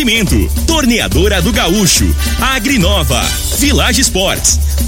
Oferecimento: Torneadora do Gaúcho, Agrinova, Village Sports,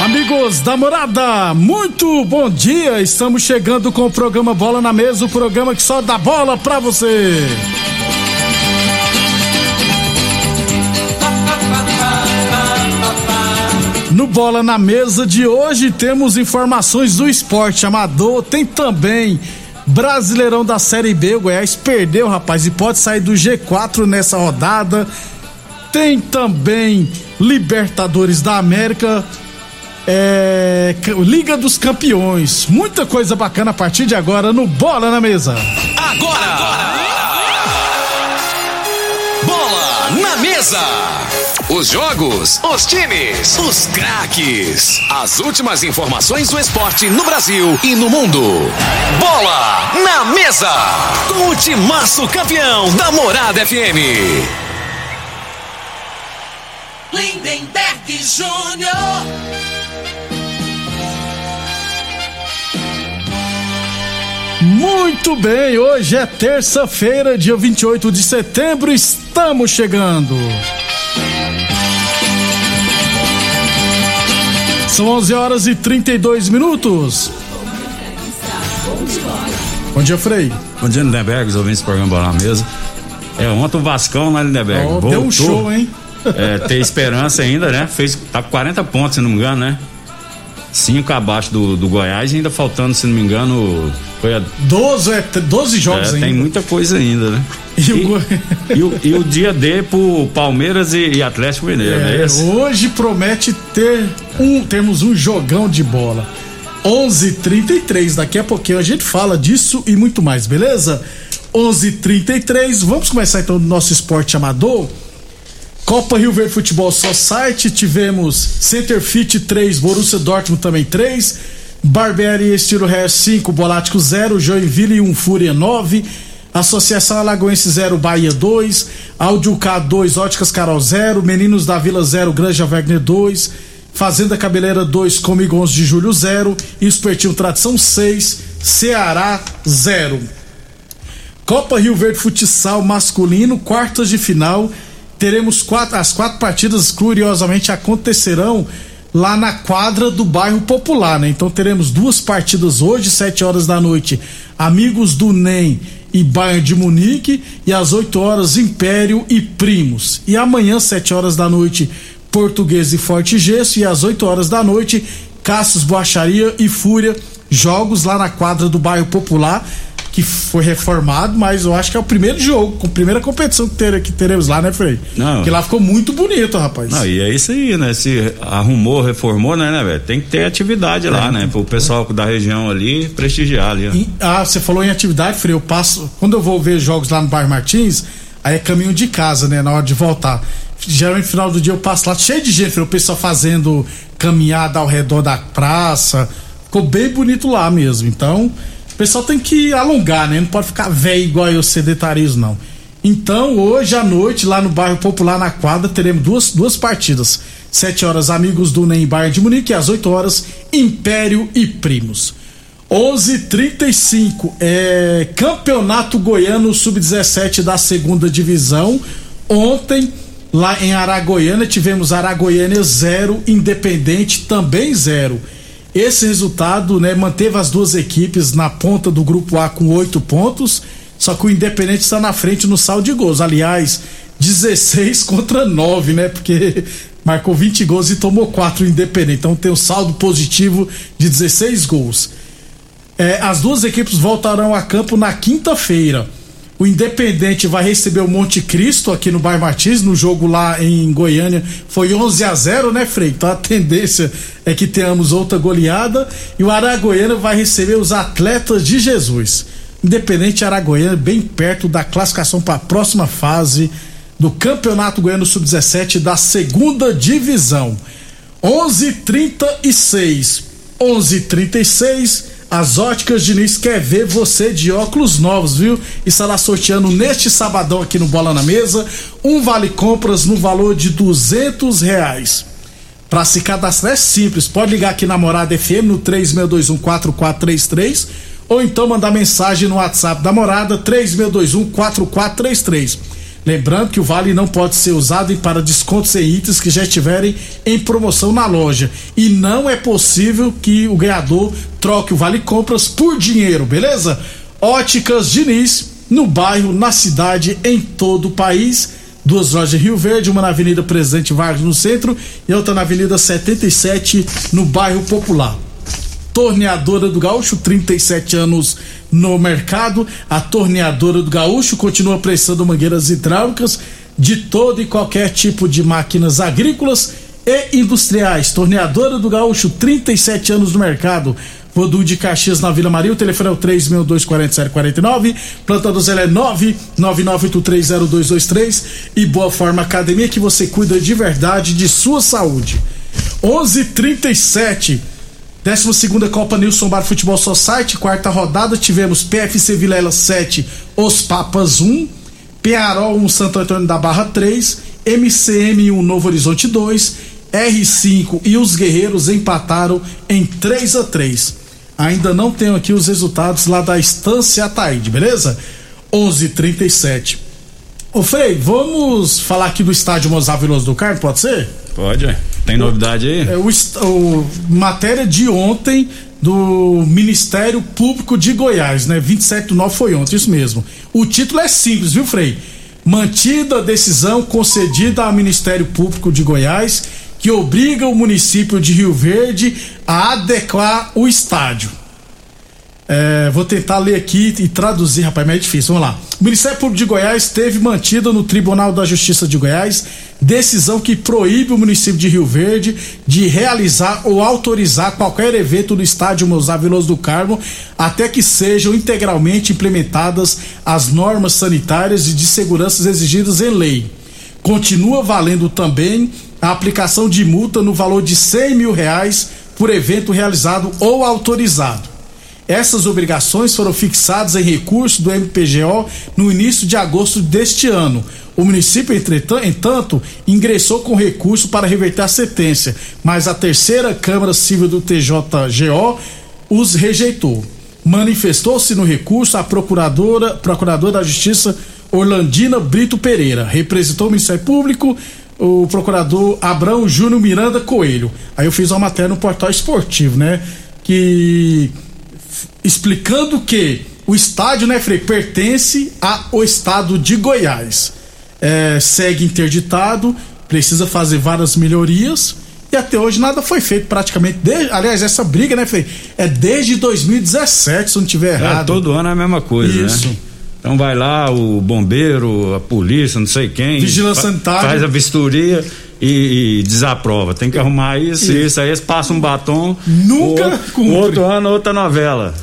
Amigos da morada, muito bom dia. Estamos chegando com o programa Bola na Mesa o programa que só dá bola pra você. No Bola na Mesa de hoje temos informações do esporte amador, tem também Brasileirão da Série B. O Goiás perdeu, rapaz, e pode sair do G4 nessa rodada. Tem também Libertadores da América, é, Liga dos Campeões. Muita coisa bacana a partir de agora no Bola na Mesa. Agora! Bola na mesa! Os jogos, os times, os craques. As últimas informações do esporte no Brasil e no mundo. Bola na mesa! Com o timaço campeão da Morada FM. Lindenberg Júnior. Muito bem, hoje é terça-feira, dia 28 de setembro, estamos chegando. São 11 horas e 32 minutos. Bom dia, Frei. Bom dia, Lindenberg, os ouvintes do programa Bola na Mesa. É, ontem o Vascão, né, Lindenberg? Ó, voltou. deu um show, hein? É, tem esperança ainda, né? Fez, tá com 40 pontos, se não me engano, né? Cinco abaixo do, do Goiás e ainda faltando, se não me engano, foi a, 12, é, 12 jogos é, ainda. tem muita coisa ainda, né? E o Go- E o, e o dia D pro Palmeiras e, e Atlético Mineiro, é É, hoje promete ter um, termos um jogão de bola. 11:33 daqui a pouquinho a gente fala disso e muito mais, beleza? 11:33 vamos começar então o nosso esporte amador. Copa Rio Verde Futebol Society, tivemos Center Fit 3, Borussia Dortmund também 3, Barbearia Estilo Hair 5, Bolático 0, Joinville 1, Fúria 9, Associação Alagoense 0, Bahia 2, Áudio K 2, Óticas Carol 0, Meninos da Vila 0, Granja Wagner 2, Fazenda Cabeleira 2, Comigo 11 de Julho 0 e Espertinho Tradição 6, Ceará 0. Copa Rio Verde Futsal masculino, quartas de final. Teremos quatro, as quatro partidas, curiosamente, acontecerão lá na quadra do bairro Popular, né? Então teremos duas partidas hoje, sete horas da noite, Amigos do NEM e Bayern de Munique, e às 8 horas, Império e Primos. E amanhã, sete horas da noite, Português e Forte Gesso, e às 8 horas da noite, Cassius Boacharia e Fúria, jogos lá na quadra do bairro Popular que foi reformado, mas eu acho que é o primeiro jogo, com a primeira competição que, ter, que teremos lá, né, Frei? Não. Que lá ficou muito bonito, rapaz. Não, e é isso aí, né? Se arrumou, reformou, né, né, velho? Tem que ter atividade lá, né? Pro pessoal da região ali prestigiar ali. ó. E- ah, você falou em atividade, Frei, eu passo, quando eu vou ver jogos lá no bairro Martins, aí é caminho de casa, né, na hora de voltar. Geralmente no final do dia eu passo lá cheio de gente, Frei, o pessoal fazendo caminhada ao redor da praça. Ficou bem bonito lá mesmo. Então, pessoal tem que alongar, né? Não pode ficar velho igual eu sedentarismo, não. Então, hoje à noite, lá no bairro Popular, na quadra, teremos duas, duas partidas. 7 horas, Amigos do Nem Bayern de Munique, e às 8 horas, Império e Primos. 11:35 é Campeonato Goiano Sub-17 da segunda divisão. Ontem, lá em Aragoiânia, tivemos Aragoiânia 0, Independente também 0. Esse resultado, né, manteve as duas equipes na ponta do grupo A com oito pontos, só que o Independente está na frente no saldo de gols. Aliás, 16 contra 9, né? Porque marcou 20 gols e tomou 4 o Independente. Então tem um saldo positivo de 16 gols. É, as duas equipes voltarão a campo na quinta-feira. O Independente vai receber o Monte Cristo aqui no Bairro Martins, no jogo lá em Goiânia. Foi 11 a 0 né, Frei? Então a tendência é que tenhamos outra goleada. E o Aragoiana vai receber os Atletas de Jesus. Independente Aragoiana, bem perto da classificação para a próxima fase do Campeonato Goiano Sub-17 da segunda divisão. 11:36. 11:36. As óticas Diniz quer ver você de óculos novos, viu? Estará sorteando neste sabadão aqui no Bola na Mesa um vale compras no valor de duzentos reais. Para se cadastrar é simples, pode ligar aqui na Morada FM no 36214433 ou então mandar mensagem no WhatsApp da Morada 36214433. Lembrando que o vale não pode ser usado para descontos em itens que já estiverem em promoção na loja. E não é possível que o ganhador troque o vale compras por dinheiro, beleza? Óticas Diniz, no bairro, na cidade, em todo o país. Duas lojas em Rio Verde, uma na Avenida Presidente Vargas no centro e outra na Avenida 77 no bairro Popular. Torneadora do Gaúcho, 37 anos no mercado. A Torneadora do Gaúcho continua prestando mangueiras hidráulicas de todo e qualquer tipo de máquinas agrícolas e industriais. Torneadora do Gaúcho, 37 anos no mercado. Rodu de Caxias na Vila Maria, o telefone é o 3624749, planta Zé é 999830223 e Boa Forma Academia que você cuida de verdade de sua saúde. 11:37 12 segunda Copa Nilson Bar Futebol Society, quarta rodada, tivemos PFC Vilela 7, Os Papas 1, Pearol 1, Santo Antônio da Barra 3, MCM 1, Novo Horizonte 2, R5 e os Guerreiros empataram em 3 a 3 Ainda não tenho aqui os resultados lá da Estância Ataíde, beleza? 11:37. Ô Frei, vamos falar aqui do estádio Mozart Veloso do Carmo, pode ser? Pode, é. Tem novidade aí? É, o, o- matéria de ontem do Ministério Público de Goiás, né? 27 do 9 foi ontem, isso mesmo. O título é simples, viu, Frei? Mantida a decisão concedida ao Ministério Público de Goiás que obriga o município de Rio Verde a adequar o estádio. É, vou tentar ler aqui e traduzir, rapaz, mas é difícil. Vamos lá. O Ministério Público de Goiás teve mantida no Tribunal da Justiça de Goiás decisão que proíbe o município de Rio Verde de realizar ou autorizar qualquer evento no estádio Mozart Veloso do Carmo até que sejam integralmente implementadas as normas sanitárias e de segurança exigidas em lei. Continua valendo também a aplicação de multa no valor de 100 mil reais por evento realizado ou autorizado. Essas obrigações foram fixadas em recurso do MPGO no início de agosto deste ano. O município, entretan- entanto, ingressou com recurso para reverter a sentença, mas a terceira Câmara Civil do TJGO os rejeitou. Manifestou-se no recurso a procuradora, procuradora da Justiça Orlandina Brito Pereira. Representou o Ministério Público o procurador Abrão Júnior Miranda Coelho. Aí eu fiz uma matéria no portal esportivo, né? Que explicando que o estádio, né, Frei, pertence ao estado de Goiás. É, segue interditado, precisa fazer várias melhorias e até hoje nada foi feito praticamente. Desde, aliás, essa briga, né, Frei, é desde 2017, se não tiver É, errado. todo ano é a mesma coisa, Isso. né? Então vai lá o bombeiro, a polícia, não sei quem. Vigilância fa- sanitária. Faz a vistoria e, e desaprova. Tem que arrumar isso e isso. Aí eles passam um batom. Nunca o, cumpre. outro ano, outra novela.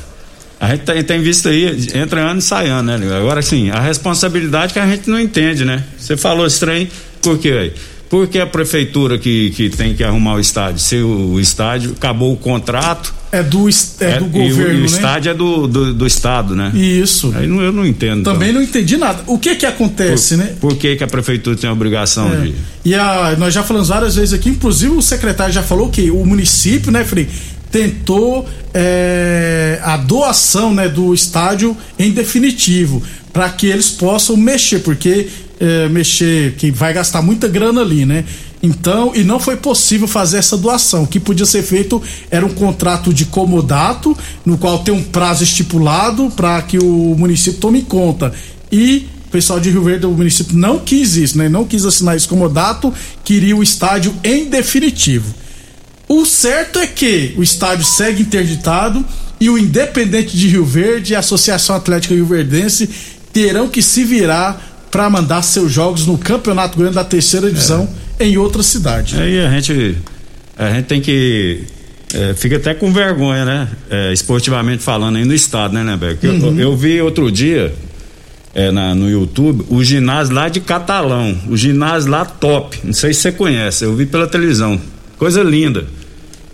A gente tem, tem visto aí, entra ano e sai ano, né? Agora sim, a responsabilidade que a gente não entende, né? Você falou esse trem, por quê? aí? Porque a prefeitura que, que tem que arrumar o estádio, se o, o estádio acabou o contrato, É do, es- é do governo, e o né? estádio é do, do, do estado, né? Isso. Aí não- eu não entendo. Também então. não entendi nada. O que que acontece, né? Por que, que a prefeitura tem a obrigação É. de. E a, nós já falamos várias vezes aqui, inclusive o secretário já falou que o município, né, Frei, tentou é, a doação né, do estádio em definitivo, para que eles possam mexer, porque é, mexer, que vai gastar muita grana ali, né? Então, e não foi possível fazer essa doação. O que podia ser feito era um contrato de comodato, no qual tem um prazo estipulado para que o município tome conta. E o pessoal de Rio Verde, o município não quis isso, né? Não quis assinar esse comodato, queria o estádio em definitivo. O certo é que o estádio segue interditado e o Independente de Rio Verde e a Associação Atlética Rio Verdense terão que se virar para mandar seus jogos no Campeonato Grande da Terceira Divisão é. em outra cidade. Aí a gente a gente tem que é, fica até com vergonha, né? É, esportivamente falando aí no estado, né, Nebeco? Uhum. Eu, eu, vi outro dia é, na, no YouTube o ginásio lá de Catalão, o ginásio lá top. Não sei se você conhece, eu vi pela televisão. Coisa linda.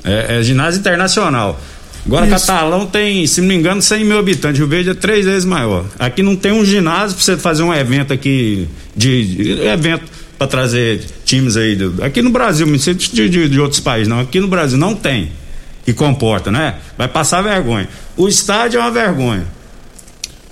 É, é ginásio internacional. Agora, Isso. Catalão tem, se não me engano, 100 mil habitantes. Rio Verde é três vezes maior. Aqui não tem um ginásio para você fazer um evento aqui, de, de evento para trazer times aí. Do, aqui no Brasil, não sei de, de, de, outros países, não. Aqui no Brasil não tem que comporta, né? Vai passar vergonha. O estádio é uma vergonha.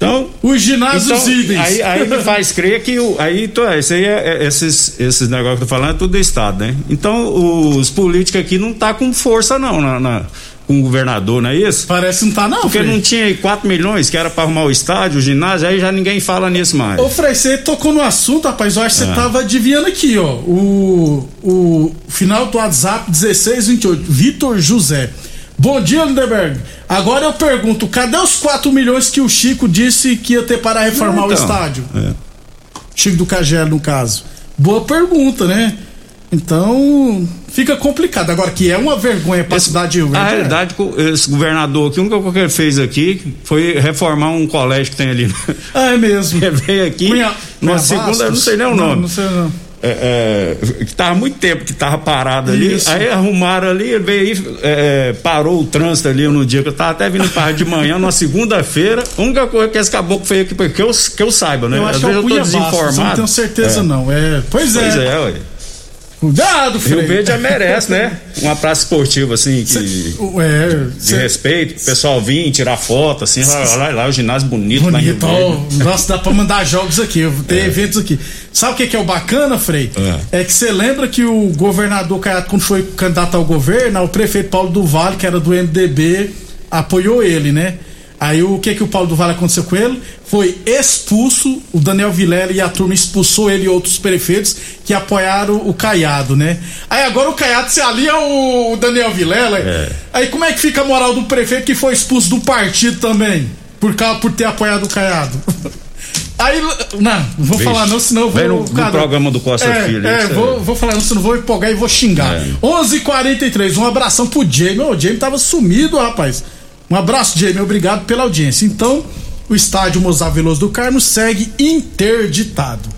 Então, os ginásios então, aí, aí me faz crer que o, aí tô, isso aí é, é, esses esses negócios que eu tô falando é tudo do estado, né? Então os políticos aqui não tá com força não na, na com o governador, não é isso? Parece não tá não, Porque Frei. não tinha aí 4 milhões que era para arrumar o estádio, o ginásio, aí já ninguém fala nisso mais. Ô Frei, você tocou no assunto, rapaz, eu acho que você é. tava adivinhando aqui, ó, o, o final do WhatsApp 1628, Vitor José. Bom dia, Lindeberg. Agora eu pergunto, cadê os 4 milhões que o Chico disse que ia ter para reformar então, o estádio? É. Chico do Cagelo, no caso. Boa pergunta, né? Então, fica complicado. Agora, que é uma vergonha para a cidade de Rio Verde. A realidade, é. esse governador aqui, única coisa que ele fez aqui foi reformar um colégio que tem ali. Ah, é mesmo. Ele veio aqui, Cunha, numa segunda, não sei nem o nome. Não, não sei não é, é, que tava muito tempo que tava parado ali. Isso. Aí arrumaram ali, veio aí, é, parou o trânsito ali no dia que eu tava até vindo para de manhã, numa segunda-feira. A única coisa que esse caboclo fez aqui, que eu, que eu saiba, né? Eu acho Às vezes eu tô desinformado. não tenho certeza, é. não. É, pois é. Pois é, ué. Cuidado, filho. Rio Verde já merece, né? Uma praça esportiva, assim, que, cê, é, de respeito. O pessoal vir, tirar foto, assim, lá, lá, lá, o ginásio bonito. Bonito, ó, nossa, dá pra mandar jogos aqui, ter é. eventos aqui. Sabe o que, que, é o bacana, Frei? É, é que você lembra que o governador Caiado, quando foi candidato ao governo, o prefeito Paulo do Vale, que era do MDB, apoiou ele, né? Aí o que que o Paulo do Vale aconteceu com ele? Foi expulso, o Daniel Vilela e a turma expulsou ele e outros prefeitos que apoiaram o Caiado, né? Aí agora o Caiado se alia ao Daniel Vilela. É. Aí como é que fica a moral do prefeito que foi expulso do partido também? Por causa por ter apoiado o Caiado. Aí, não, vou Vixe, falar não, senão eu vou. No, no programa do Costa é, Filho. É, vou, vou falar não, senão vou empolgar e vou xingar. É. 11:43 h 43 um abração pro Jamie. O Jamie tava sumido, rapaz. Um abraço, Jamie, obrigado pela audiência. Então, o estádio Mozar Veloso do Carmo segue interditado.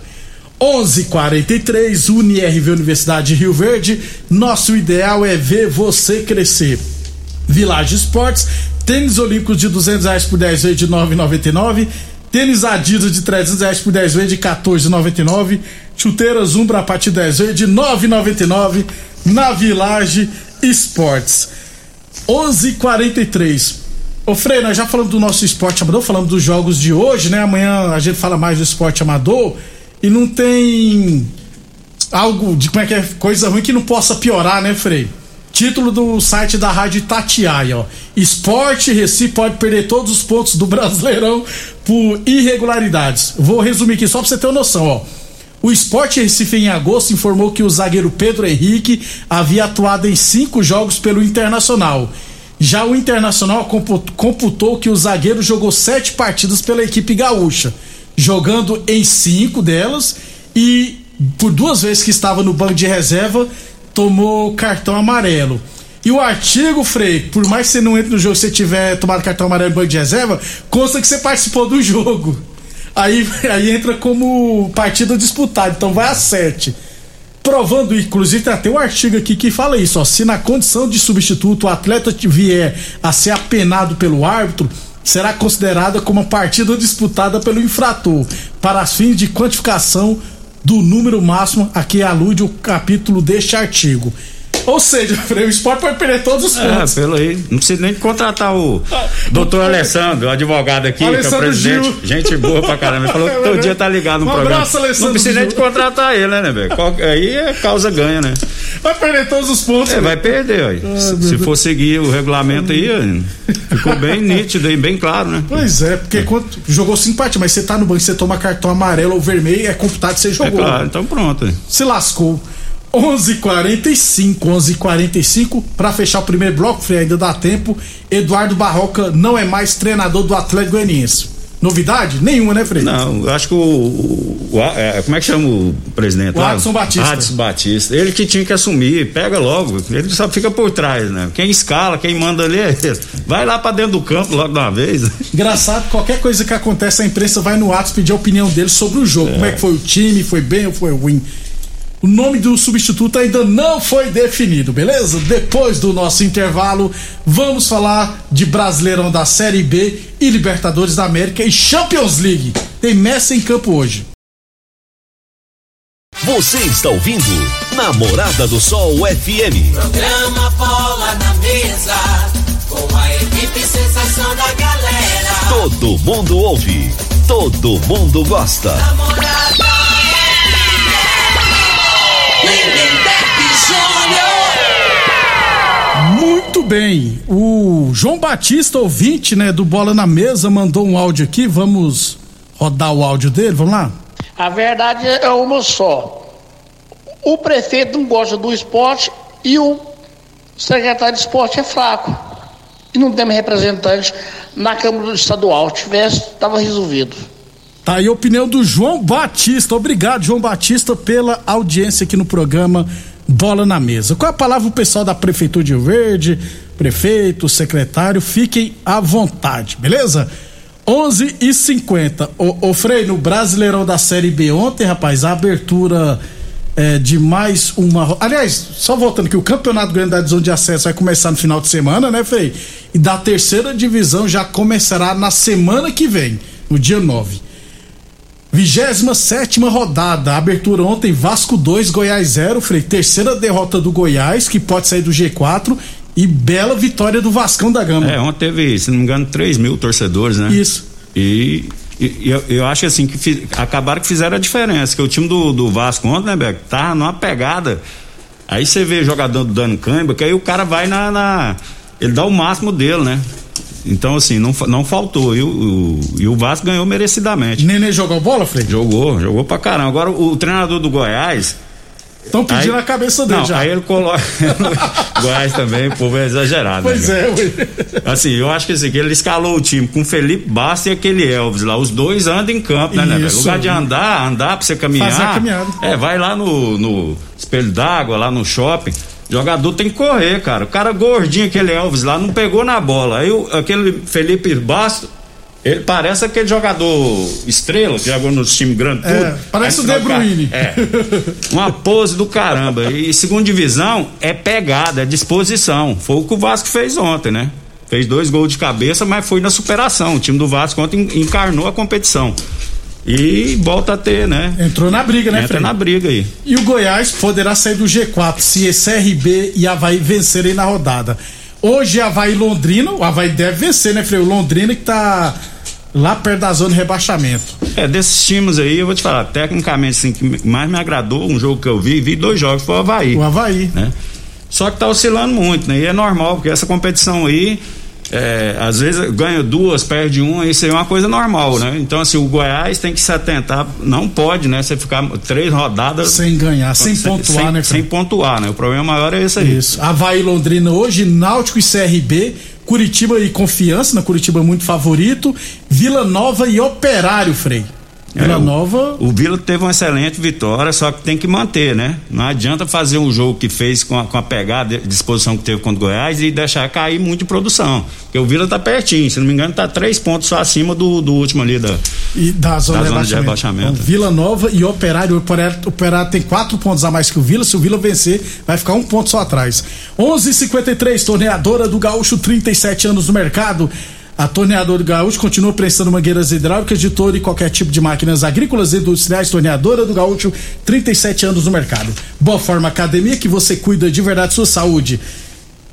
11:43 UniRV Universidade de Rio Verde. Nosso ideal é ver você crescer. Village Esportes, tênis olímpicos de 200 reais por 10 vezes de 9,99. Tênis Adidas de 300 reais por 10 vezes de 14,99. Chuteiras Umbra a partir de 10 vezes de 9,99 na Village Esportes. 11:43 Ô Frei, nós já falamos do nosso esporte amador, falamos dos jogos de hoje, né? Amanhã a gente fala mais do esporte amador e não tem algo de como é que é coisa ruim que não possa piorar, né, Frei? Título do site da Rádio Tatiaia, ó. Esporte Recife pode perder todos os pontos do Brasileirão por irregularidades. Vou resumir aqui só pra você ter uma noção, ó. O Esporte Recife em agosto informou que o zagueiro Pedro Henrique havia atuado em cinco jogos pelo Internacional já o Internacional computou que o zagueiro jogou sete partidas pela equipe gaúcha, jogando em cinco delas e por duas vezes que estava no banco de reserva tomou cartão amarelo. E o artigo, Frei, por mais que você não entre no jogo se você tiver tomado cartão amarelo no banco de reserva, consta que você participou do jogo. Aí, aí entra como partida disputada, então vai a sete provando, inclusive tem até um artigo aqui que fala isso, ó, se na condição de substituto o atleta vier a ser apenado pelo árbitro, será considerada como uma partida disputada pelo infrator, para fins de quantificação do número máximo a que alude o capítulo deste artigo. Ou seja, o esporte pode perder todos os É, pontos. pelo aí. Não precisa nem contratar o doutor Alessandro, o advogado aqui, que é o Alessandro presidente. Gil. Gente boa pra caramba. Ele falou que todo dia tá ligado no Um programa. abraço, Alessandro Não precisa nem contratar ele, né, velho? Qual- Aí é causa ganha, né? Vai perder todos os pontos. É, Frei. vai perder, aí. Se, se for seguir o regulamento aí, ficou bem nítido aí, bem claro, né? Pois é, porque quando jogou partidas, mas você tá no banco, você toma cartão amarelo ou vermelho, é computado você É jogou. claro, então pronto. Se lascou. 11:45, 11:45 para fechar o primeiro bloco, Frei, ainda dá tempo. Eduardo Barroca não é mais treinador do Atlético Goianiense. Novidade? Nenhuma, né, Frei? Não, eu acho que o. o- o- é, como é que chama o presidente O lá? Adson Batista. Adson Batista. Ele que tinha que assumir, pega logo. Ele só fica por trás, né? Quem escala, quem manda ali é ele. Vai lá pra dentro do campo logo de uma vez. Engraçado, qualquer coisa que acontece, a imprensa vai no Atos pedir a opinião dele sobre o jogo. Como é que foi o time, foi bem ou foi ruim. O nome do substituto ainda não foi definido, beleza? Depois do nosso intervalo, vamos falar de Brasileirão da Série B e Libertadores da América e Champions League. Tem Messi em campo hoje. Você está ouvindo Namorada do Sol FM. Programa Bola na Mesa, com a equipe sensação da galera. Todo mundo ouve, todo mundo gosta. Namorada Muito bem. O João Batista, ouvinte, né, do Bola na Mesa, mandou um áudio aqui. Vamos rodar o áudio dele, vamos lá? A verdade é uma só. O prefeito não gosta do esporte e o secretário de esporte é fraco. E não temos representante na Câmara Estadual. Se tivesse, estava resolvido. Tá aí a opinião do João Batista. Obrigado, João Batista, pela audiência aqui no programa Bola na Mesa. Qual é a palavra o pessoal da Prefeitura de Rio Verde, prefeito, secretário? Fiquem à vontade, beleza? 11 e 50 Ô, ô Frei, no Brasileirão da Série B ontem, rapaz, a abertura é, de mais uma. Aliás, só voltando que o Campeonato Grande da de Acesso vai começar no final de semana, né, Frei? E da terceira divisão já começará na semana que vem, no dia 9. 27 rodada, abertura ontem, Vasco 2, Goiás 0, Frei. Terceira derrota do Goiás, que pode sair do G4. E bela vitória do Vascão da Gama. É, ontem teve, se não me engano, 3 mil torcedores, né? Isso. E, e- eu, eu acho assim que fi- acabaram que fizeram a diferença, que o time do, do Vasco ontem, né, Beco, tava numa pegada. Aí você vê jogador dando cãibra, que aí o cara vai na, na- Ele dá o máximo dele, né? Então, assim, não, não faltou. E o, e o Vasco ganhou merecidamente. Nenê jogou bola, Frei? Jogou, jogou pra caramba. Agora, o, o treinador do Goiás. Estão pedindo aí- a cabeça dele não, já. Aí ele coloca. Goiás também, o povo é exagerado. Pois né, é, ué. Assim, eu acho que assim, que ele escalou o time com o Felipe Bastos e aquele Elvis lá. Os dois andam em campo, né, né? velho? Isso. lugar de andar, andar pra você caminhar. Fazer a caminhada. É, vai lá no, no espelho d'água, lá no shopping. Jogador tem que correr, cara. O cara gordinho, aquele Elvis lá, não pegou na bola. Aí o- aquele Felipe Bastos. Ele parece aquele jogador estrela que jogou nos times grandes. É, tudo. parece Aí o De Bruyne. É. Uma pose do caramba. E segunda divisão é pegada, é disposição. Foi o que o Vasco fez ontem, né? Fez dois gols de cabeça, mas foi na superação. O time do Vasco ontem encarnou a competição. E volta a ter, né? Entrou na briga, né, Entra Frei? na briga aí. E o Goiás poderá sair do G4 se CRB e Havaí vencerem na rodada. Hoje Havaí Londrina, o Havaí deve vencer, né, Frei? O Londrina que tá lá perto da zona de rebaixamento. É, desses times aí, eu vou te falar, tecnicamente, assim, que mais me agradou, um jogo que eu vi, vi dois jogos, foi o Havaí. O Havaí. né? Só que tá oscilando muito, né? E é normal, porque essa competição aí, é, às vezes ganha duas, perde uma, isso aí é uma coisa normal, né? Então, assim, o Goiás tem que se atentar, não pode, né? Você ficar três rodadas. Sem ganhar, sem pontuar, sem, né? Sem pontuar, né? O problema maior é esse aí. Isso. Havaí Londrina hoje, Náutico e CRB, Curitiba e Confiança, na Curitiba é muito favorito, Vila Nova e Operário, Frei. Vila É, o- Nova. O Vila teve uma excelente vitória, só que tem que manter, né? Não adianta fazer um jogo que fez com a, com a pegada disposição que teve contra o Goiás e deixar cair muito de produção. Porque o Vila tá pertinho, se não me engano, tá três pontos só acima do, do último ali da. E da zona, Da de, zona de rebaixamento. Então, Vila Nova e Operário. O Operário, o Operário tem quatro pontos a mais que o Vila. Se o Vila vencer, vai ficar um ponto só atrás. 11:53 torneadora do Gaúcho, 37 anos no mercado. A Torneadora do Gaúcho continua prestando mangueiras hidráulicas de todo e qualquer tipo de máquinas agrícolas e industriais. Torneadora do Gaúcho, 37 anos no mercado. Boa Forma Academia, que você cuida de verdade sua saúde.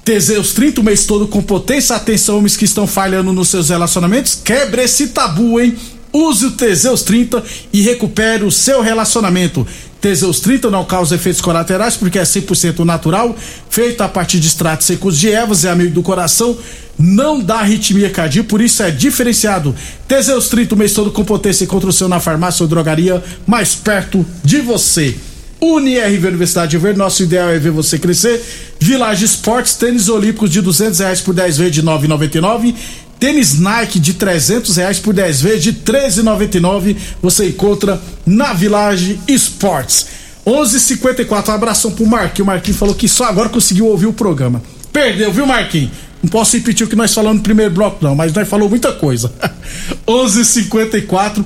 Teseus 30 o mês todo com potência. Atenção, homens que estão falhando nos seus relacionamentos. Quebre esse tabu, hein? Use o Teseus 30 e recupere o seu relacionamento. Teseus 30 não causa efeitos colaterais porque é 100% natural, feito a partir de extratos secos de ervas, é amigo do coração, não dá arritmia cardíaca, por isso é diferenciado. Teseus 30 o mês todo com potência contra o seu na farmácia ou drogaria mais perto de você. UniRV Universidade de Verde, nosso ideal é ver você crescer. Village Esportes, tênis olímpicos de 200 reais por 10 vezes de 9,99. Tênis Nike de 300 reais por 10 vezes de 13,99. Você encontra na Village Esportes. 11:54 um abração pro Marquinhos. O Marquinhos falou que só agora conseguiu ouvir o programa. Perdeu, viu, Marquinhos? Não posso repetir o que nós falamos no primeiro bloco, não, mas nós falou muita coisa. 11:54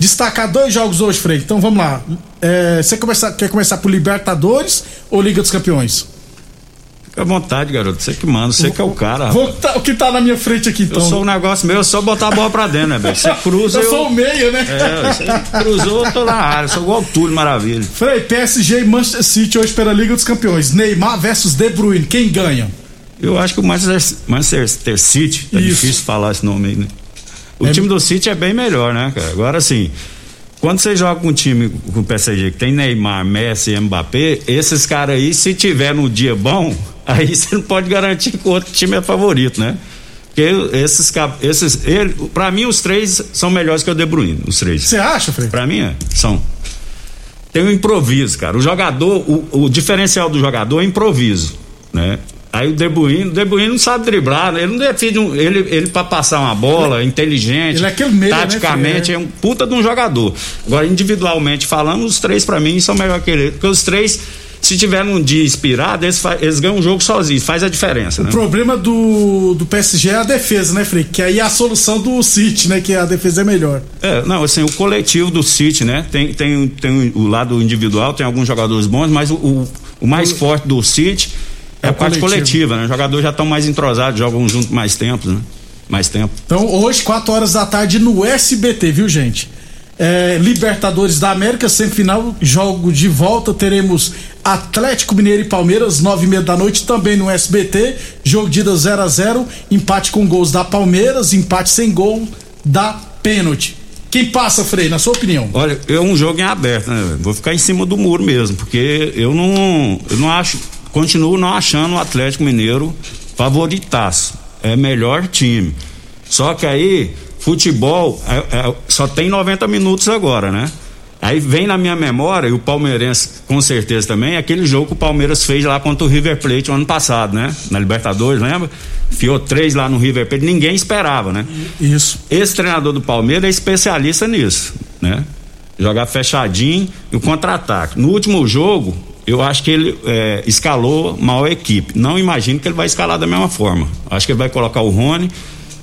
Destacar dois jogos hoje, Frei. Então vamos lá. É, você começa, quer começar por Libertadores ou Liga dos Campeões? Fica à vontade, garoto. Você que manda, você que é o cara. Vou, tá- o que tá na minha frente aqui, então. Eu sou um negócio meu, é só botar a bola pra dentro, né, velho? Você cruza. Eu sou o meia, né? É, você cruzou, eu tô na área. Sou igual o Túlio Maravilha. Frei, PSG e Manchester City hoje pela Liga dos Campeões. Neymar versus De Bruyne. Quem ganha? Eu acho que o Manchester, Manchester City, tá Isso. difícil falar esse nome aí, né? O É- time do City é bem melhor, né, cara? Agora, assim, quando você joga com um time com o PSG que tem Neymar, Messi Mbappé, esses caras aí, se tiver no dia bom, aí você não pode garantir que o outro time é favorito, né? Porque esses, esses ele, pra mim, os três são melhores que o De Bruyne, os três. Você acha, Frei? Pra mim é, são. Tem o improviso, cara. O jogador, o, o diferencial do jogador é improviso, né? Aí o De Bruyne, o De Bruyne não sabe driblar, né? ele não define um, ele, ele para passar uma bola, inteligente, ele é aquele meia, né, taticamente filho? é um puta de um jogador. Agora individualmente falando, os três pra mim são melhor que ele, porque os três se tiver um dia inspirado, eles, eles ganham o jogo sozinhos, faz a diferença, né? O problema do, do PSG é a defesa, né, Frei? Que aí é a solução do City, né? Que a defesa é melhor. É, não, assim, o coletivo do City, né? Tem, tem, tem o lado individual, tem alguns jogadores bons, mas o, o, o mais forte do City é, a parte coletiva, né? Os jogadores já estão mais entrosados, jogam junto mais tempo, né? Mais tempo. Então, hoje, 4 horas da tarde, no SBT, viu, gente? É, Libertadores da América, semifinal, jogo de volta. Teremos Atlético Mineiro e Palmeiras, 9 e meia da noite, também no SBT. Jogo de ida 0 a 0 empate com gols da Palmeiras, empate sem gol da pênalti. Quem passa, Frei, na sua opinião? Olha, é um jogo em aberto, né? Vou ficar em cima do muro mesmo, porque eu não, eu não acho, continuo não achando o Atlético Mineiro favoritaço. É melhor time. Só que aí, futebol é- é- só tem 90 minutos agora, né? Aí vem na minha memória, e o palmeirense com certeza também, aquele jogo que o Palmeiras fez lá contra o River Plate o ano passado, né? Na Libertadores, lembra? Fiou três lá no River Plate, ninguém esperava, né? Isso. Esse treinador do Palmeiras é especialista nisso, né? Jogar fechadinho e o contra-ataque. No último jogo, eu acho que ele é, escalou mal a equipe. Não imagino que ele vai escalar da mesma forma. Acho que ele vai colocar o Rony,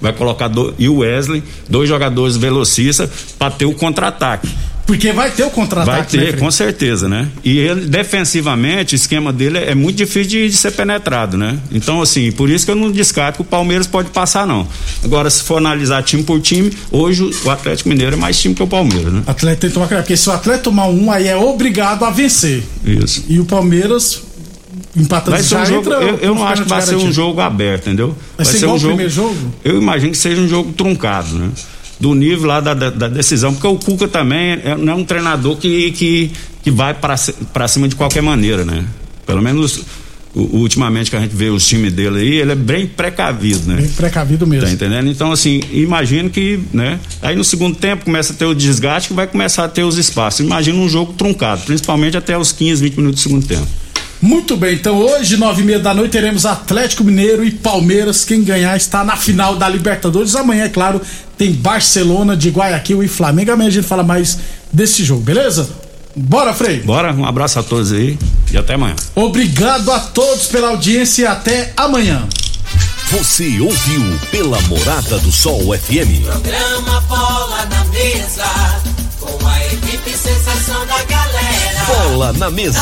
vai colocar do- e o Wesley, dois jogadores velocistas, para ter o contra-ataque. Porque vai ter o Vai contra-ataque, ter, né, Frei? com certeza, né? E ele, defensivamente, o esquema dele é muito difícil de, de ser penetrado, né? Então, assim, por isso que eu não descarto que o Palmeiras pode passar, não. Agora, se for analisar time por time, hoje o Atlético Mineiro é mais time que o Palmeiras, né? Atlético tem que tomar porque se o Atlético tomar um, aí é obrigado a vencer. Isso. E o Palmeiras empatando Vai ser um jogo, entra eu, eu não acho que vai ser um jogo aberto, entendeu? Vai ser igual o primeiro jogo? Eu imagino que seja um jogo truncado, né? Do nível lá da, da, da decisão, porque o Cuca também é, não é um treinador que, que, que vai para cima de qualquer maneira, né? Pelo menos o- ultimamente que a gente vê os times dele aí, ele é bem precavido, né? Bem precavido mesmo. Tá entendendo? Então, assim, imagino que, né? Aí no segundo tempo começa a ter o desgaste que vai começar a ter os espaços. Imagina um jogo truncado, principalmente até os 15, 20 minutos do segundo tempo. Muito bem, então hoje, nove e meia da noite, teremos Atlético Mineiro e Palmeiras. Quem ganhar está na final da Libertadores. Amanhã, é claro, tem Barcelona de Guayaquil e Flamengo. Amanhã a gente fala mais desse jogo, beleza? Bora, Frei. Bora, um abraço a todos aí e até amanhã. Obrigado a todos pela audiência e até amanhã. Você ouviu pela Morada do Sol FM. Programa Bola na Mesa, com a equipe sensação da galera. Bola na mesa.